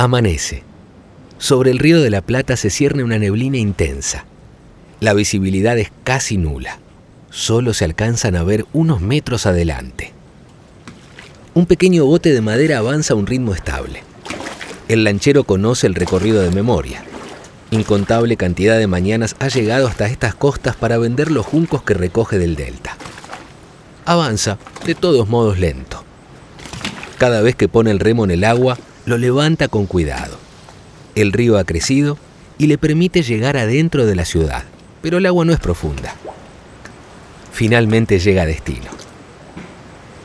Amanece. Sobre el río de la Plata se cierne una neblina intensa. La visibilidad es casi nula. Solo se alcanzan a ver unos metros adelante. Un pequeño bote de madera avanza a un ritmo estable. El lanchero conoce el recorrido de memoria. Incontable cantidad de mañanas ha llegado hasta estas costas para vender los juncos que recoge del delta. Avanza, de todos modos lento. Cada vez que pone el remo en el agua, lo levanta con cuidado. El río ha crecido y le permite llegar adentro de la ciudad, pero el agua no es profunda. Finalmente llega a destino.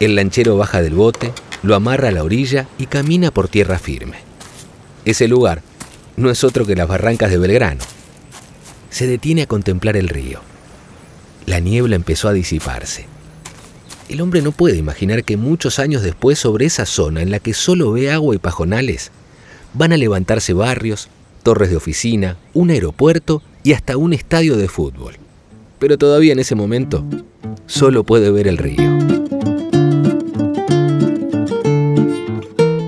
El lanchero baja del bote, lo amarra a la orilla y camina por tierra firme. Ese lugar no es otro que las barrancas de Belgrano. Se detiene a contemplar el río. La niebla empezó a disiparse. El hombre no puede imaginar que muchos años después sobre esa zona en la que solo ve agua y pajonales, van a levantarse barrios, torres de oficina, un aeropuerto y hasta un estadio de fútbol. Pero todavía en ese momento solo puede ver el río.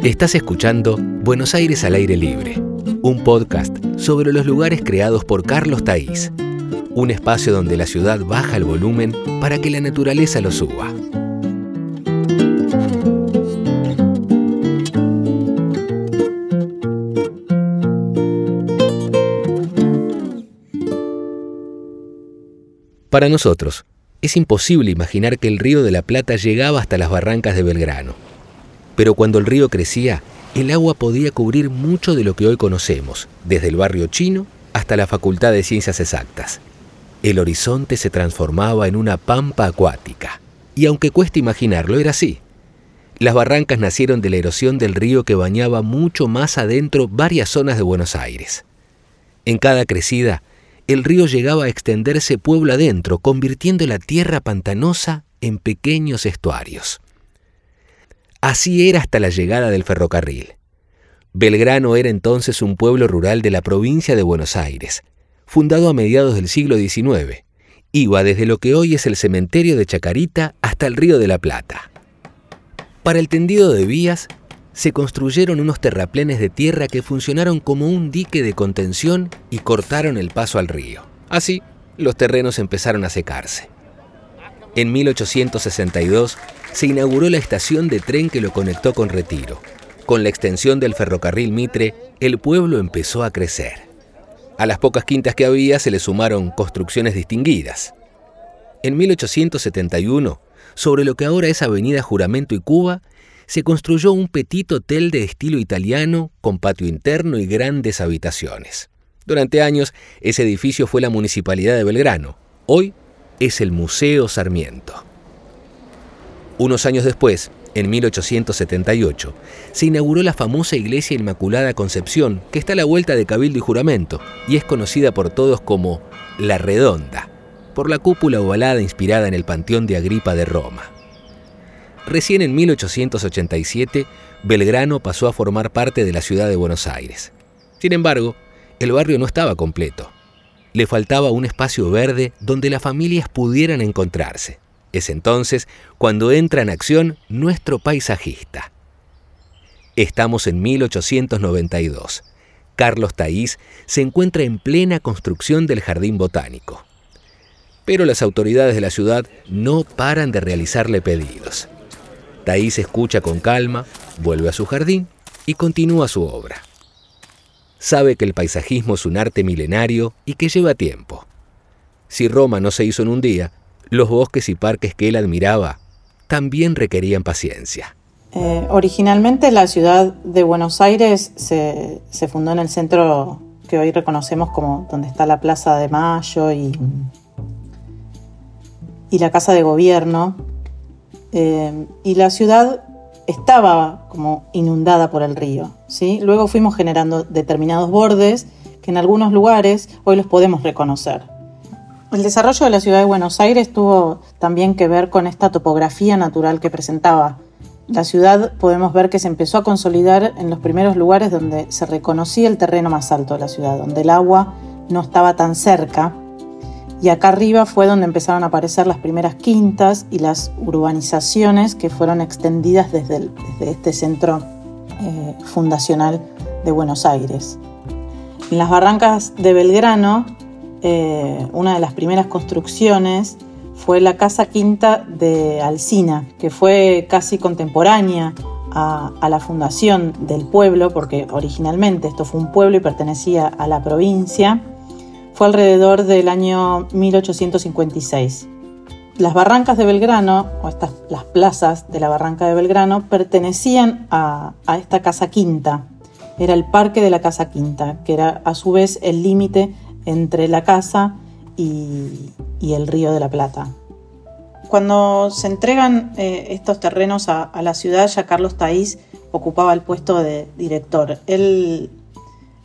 Estás escuchando Buenos Aires al aire libre, un podcast sobre los lugares creados por Carlos Taís un espacio donde la ciudad baja el volumen para que la naturaleza lo suba. Para nosotros, es imposible imaginar que el río de la Plata llegaba hasta las barrancas de Belgrano. Pero cuando el río crecía, el agua podía cubrir mucho de lo que hoy conocemos, desde el barrio chino hasta la Facultad de Ciencias Exactas el horizonte se transformaba en una pampa acuática. Y aunque cueste imaginarlo, era así. Las barrancas nacieron de la erosión del río que bañaba mucho más adentro varias zonas de Buenos Aires. En cada crecida, el río llegaba a extenderse pueblo adentro, convirtiendo la tierra pantanosa en pequeños estuarios. Así era hasta la llegada del ferrocarril. Belgrano era entonces un pueblo rural de la provincia de Buenos Aires, fundado a mediados del siglo XIX. Iba desde lo que hoy es el cementerio de Chacarita hasta el río de la Plata. Para el tendido de vías, se construyeron unos terraplenes de tierra que funcionaron como un dique de contención y cortaron el paso al río. Así, los terrenos empezaron a secarse. En 1862 se inauguró la estación de tren que lo conectó con Retiro. Con la extensión del ferrocarril Mitre, el pueblo empezó a crecer. A las pocas quintas que había se le sumaron construcciones distinguidas. En 1871, sobre lo que ahora es Avenida Juramento y Cuba, se construyó un petit hotel de estilo italiano con patio interno y grandes habitaciones. Durante años, ese edificio fue la Municipalidad de Belgrano. Hoy es el Museo Sarmiento. Unos años después, en 1878, se inauguró la famosa Iglesia Inmaculada Concepción, que está a la vuelta de Cabildo y Juramento, y es conocida por todos como La Redonda, por la cúpula ovalada inspirada en el Panteón de Agripa de Roma. Recién en 1887, Belgrano pasó a formar parte de la ciudad de Buenos Aires. Sin embargo, el barrio no estaba completo. Le faltaba un espacio verde donde las familias pudieran encontrarse. Es entonces cuando entra en acción nuestro paisajista. Estamos en 1892. Carlos Taís se encuentra en plena construcción del jardín botánico. Pero las autoridades de la ciudad no paran de realizarle pedidos. Taís escucha con calma, vuelve a su jardín y continúa su obra. Sabe que el paisajismo es un arte milenario y que lleva tiempo. Si Roma no se hizo en un día, los bosques y parques que él admiraba también requerían paciencia. Eh, originalmente la ciudad de Buenos Aires se, fundó en el centro que hoy reconocemos como donde está la Plaza de Mayo y, y la Casa de Gobierno. Eh, y la ciudad estaba como inundada por el río. ¿sí? Luego fuimos generando determinados bordes que en algunos lugares hoy los podemos reconocer. El desarrollo de la ciudad de Buenos Aires tuvo también que ver con esta topografía natural que presentaba. La ciudad podemos ver que se empezó a consolidar en los primeros lugares donde se reconocía el terreno más alto de la ciudad, donde el agua no estaba tan cerca. Y acá arriba fue donde empezaron a aparecer las primeras quintas y las urbanizaciones que fueron extendidas desde, este centro eh, fundacional de Buenos Aires. En las barrancas de Belgrano, eh, una de las primeras construcciones fue la Casa Quinta de Alcina, que fue casi contemporánea a, a, la fundación del pueblo, porque originalmente esto fue un pueblo y pertenecía a la provincia, fue alrededor del año 1856. Las barrancas de Belgrano, o estas, las plazas de la barranca de Belgrano, pertenecían a, esta Casa Quinta. Era el parque de la Casa Quinta, que era a su vez el límite entre la casa y, el Río de la Plata. Cuando se entregan eh, estos terrenos a, a, la ciudad, ya Carlos Taís ocupaba el puesto de director. Él,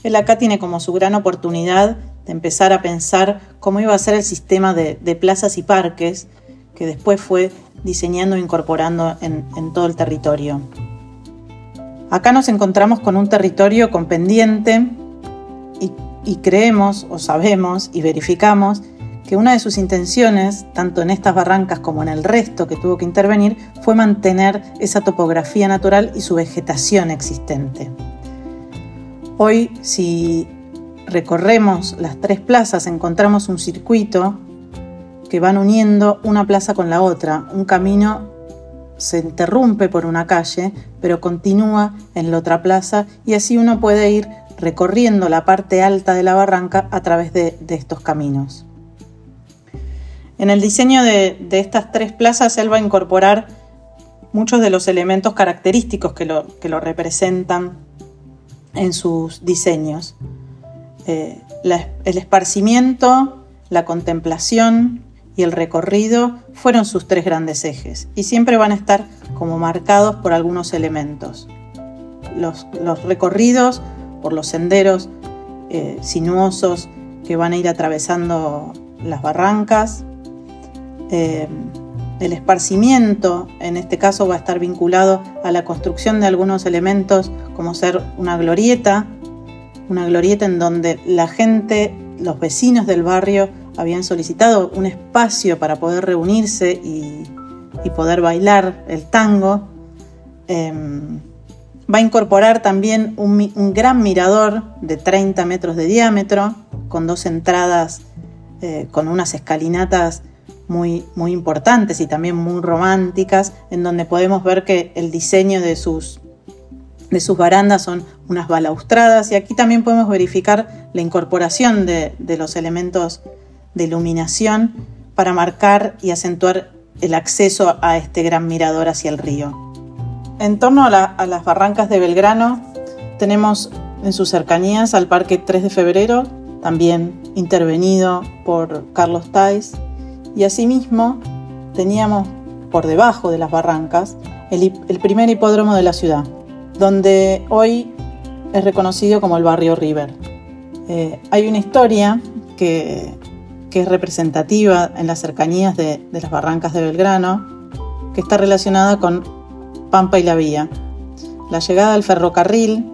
él, acá tiene como su gran oportunidad de empezar a pensar cómo iba a ser el sistema de, de plazas y parques que después fue diseñando e incorporando en, en todo el territorio. Acá nos encontramos con un territorio con pendiente y, y creemos o sabemos y verificamos que una de sus intenciones, tanto en estas barrancas como en el resto que tuvo que intervenir, fue mantener esa topografía natural y su vegetación existente. Hoy, si recorremos las tres plazas, encontramos un circuito que van uniendo una plaza con la otra. Un camino se interrumpe por una calle, pero continúa en la otra plaza y así uno puede ir recorriendo la parte alta de la barranca a través de, estos caminos. En el diseño de, estas tres plazas él va a incorporar muchos de los elementos característicos que lo representan en sus diseños. Eh, el esparcimiento, la contemplación y el recorrido fueron sus tres grandes ejes y siempre van a estar como marcados por algunos elementos. Los, los recorridos por los senderos eh, sinuosos que van a ir atravesando las barrancas, eh, el esparcimiento, en este caso, va a estar vinculado a la construcción de algunos elementos como ser una glorieta, una glorieta en donde la gente, los vecinos del barrio, habían solicitado un espacio para poder reunirse y, poder bailar el tango. Eh, va a incorporar también un, un, gran mirador de 30 metros de diámetro, con dos entradas, eh, con unas escalinatas muy, muy importantes y también muy románticas, en donde podemos ver que el diseño de sus, de sus barandas son unas balaustradas y aquí también podemos verificar la incorporación de, los elementos de iluminación para marcar y acentuar el acceso a este gran mirador hacia el río. En torno a, la, a las barrancas de Belgrano tenemos en sus cercanías al Parque 3 de Febrero, también intervenido por Carlos Tais, y asimismo teníamos por debajo de las barrancas el, primer hipódromo de la ciudad, donde hoy es reconocido como el barrio River. Eh, hay una historia que, es representativa en las cercanías de, de, las barrancas de Belgrano, que está relacionada con Pampa y la Vía. La llegada del ferrocarril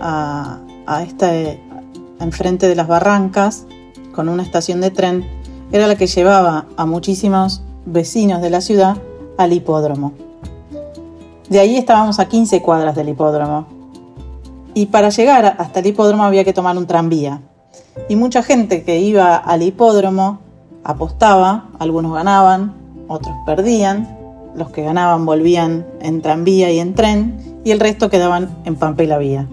a, a este, enfrente de las barrancas, con una estación de tren, era la que llevaba a muchísimos vecinos de la ciudad al hipódromo. De ahí estábamos a 15 cuadras del hipódromo. Y para llegar hasta el hipódromo había que tomar un tranvía. Y mucha gente que iba al hipódromo apostaba, algunos ganaban, otros perdían, los que ganaban volvían en tranvía y en tren, y el resto quedaban en Pampa y la Vía.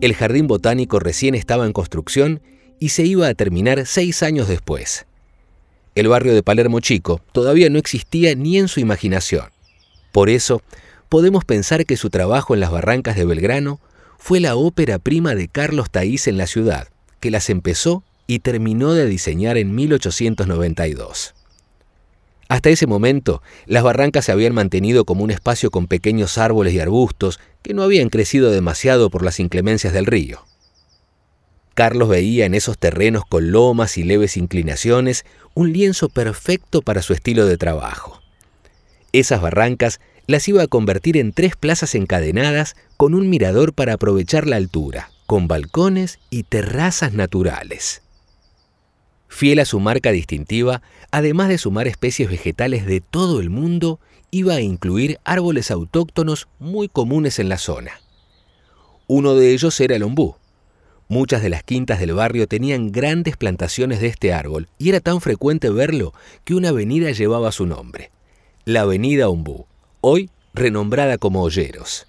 El jardín botánico recién estaba en construcción y se iba a terminar seis años después. El barrio de Palermo Chico todavía no existía ni en su imaginación. Por eso, podemos pensar que su trabajo en las barrancas de Belgrano fue la ópera prima de Carlos Taís en la ciudad, que las empezó y terminó de diseñar en 1892. Hasta ese momento, las barrancas se habían mantenido como un espacio con pequeños árboles y arbustos que no habían crecido demasiado por las inclemencias del río. Carlos veía en esos terrenos con lomas y leves inclinaciones un lienzo perfecto para su estilo de trabajo. Esas barrancas las iba a convertir en tres plazas encadenadas con un mirador para aprovechar la altura, con balcones y terrazas naturales. Fiel a su marca distintiva, además de sumar especies vegetales de todo el mundo, iba a incluir árboles autóctonos muy comunes en la zona, Uno de ellos era el ombú. Muchas de las quintas del barrio tenían grandes plantaciones de este árbol y era tan frecuente verlo que una avenida llevaba su nombre, la Avenida Ombú, hoy renombrada como Olleros.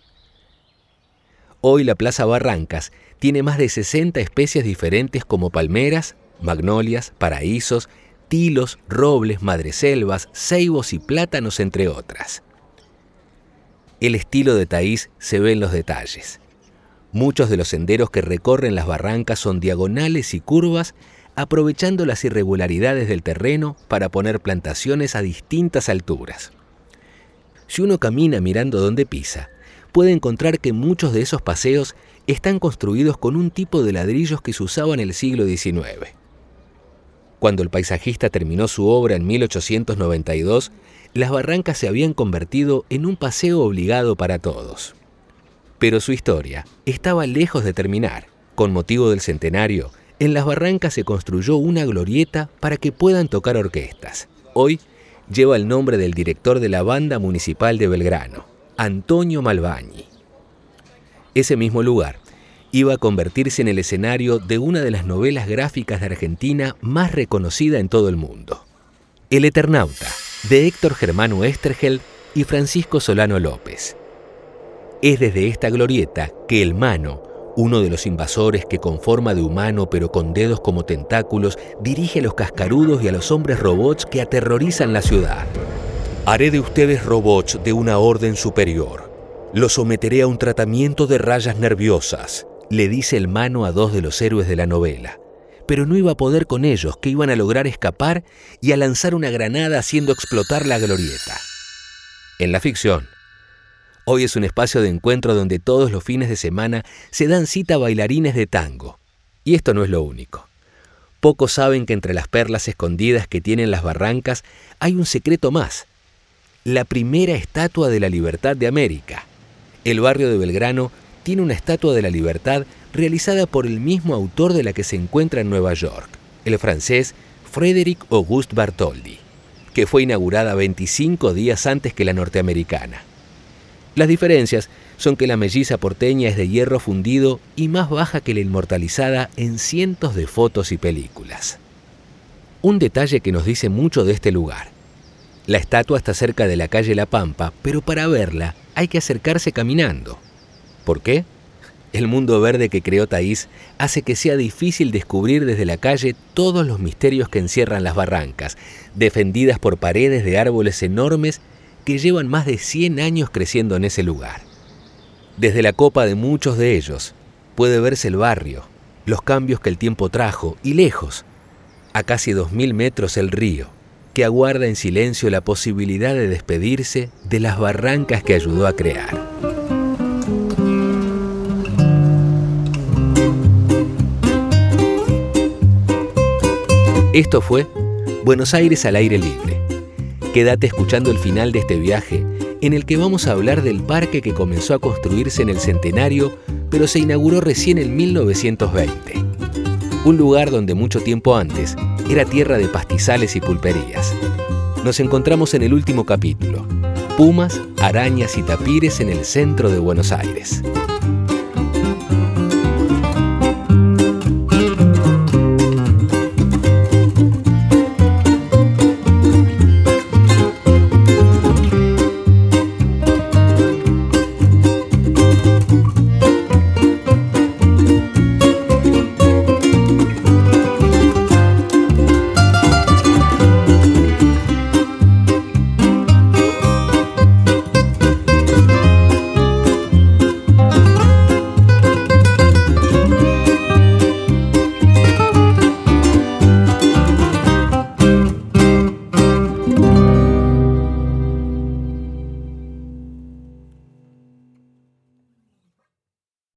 Hoy la Plaza Barrancas tiene más de 60 especies diferentes como palmeras, magnolias, paraísos, tilos, robles, madreselvas, ceibos y plátanos, entre otras. El estilo de Taís se ve en los detalles. Muchos de los senderos que recorren las barrancas son diagonales y curvas, aprovechando las irregularidades del terreno para poner plantaciones a distintas alturas. Si uno camina mirando donde pisa, puede encontrar que muchos de esos paseos están construidos con un tipo de ladrillos que se usaba en el siglo XIX. Cuando el paisajista terminó su obra en 1892, las barrancas se habían convertido en un paseo obligado para todos. Pero su historia estaba lejos de terminar. Con motivo del centenario, en las barrancas se construyó una glorieta para que puedan tocar orquestas. Hoy lleva el nombre del director de la banda municipal de Belgrano, Antonio Malbañi. Ese mismo lugar iba a convertirse en el escenario de una de las novelas gráficas de Argentina más reconocida en todo el mundo, El Eternauta, de Héctor Germano Estergel y Francisco Solano López. Es desde esta glorieta que el Mano, uno de los invasores que con forma de humano pero con dedos como tentáculos, dirige a los cascarudos y a los hombres robots que aterrorizan la ciudad. Haré de ustedes robots de una orden superior. Los someteré a un tratamiento de rayas nerviosas, le dice el Mano a dos de los héroes de la novela. Pero no iba a poder con ellos, que iban a lograr escapar y a lanzar una granada haciendo explotar la glorieta. En la ficción, Hoy es un espacio de encuentro donde todos los fines de semana se dan cita bailarines de tango. Y esto no es lo único. Pocos saben que entre las perlas escondidas que tienen las barrancas hay un secreto más. La primera estatua de la libertad de América. El barrio de Belgrano tiene una estatua de la libertad realizada por el mismo autor de la que se encuentra en Nueva York, el francés Frédéric Auguste Bartholdi, que fue inaugurada 25 días antes que la norteamericana. Las diferencias son que la melliza porteña es de hierro fundido y más baja que la inmortalizada en cientos de fotos y películas. Un detalle que nos dice mucho de este lugar. La estatua está cerca de la calle La Pampa, pero para verla hay que acercarse caminando. ¿Por qué? El mundo verde que creó Taís hace que sea difícil descubrir desde la calle todos los misterios que encierran las barrancas, defendidas por paredes de árboles enormes que llevan más de 100 años creciendo en ese lugar. Desde la copa de muchos de ellos puede verse el barrio, los cambios que el tiempo trajo y lejos, a casi 2.000 metros el río, que aguarda en silencio la posibilidad de despedirse de las barrancas que ayudó a crear. Esto fue Buenos Aires al aire libre Quédate escuchando el final de este viaje, en el que vamos a hablar del parque que comenzó a construirse en el centenario, pero se inauguró recién en 1920. Un lugar donde mucho tiempo antes era tierra de pastizales y pulperías. Nos encontramos en el último capítulo, Pumas, arañas y tapires en el centro de Buenos Aires.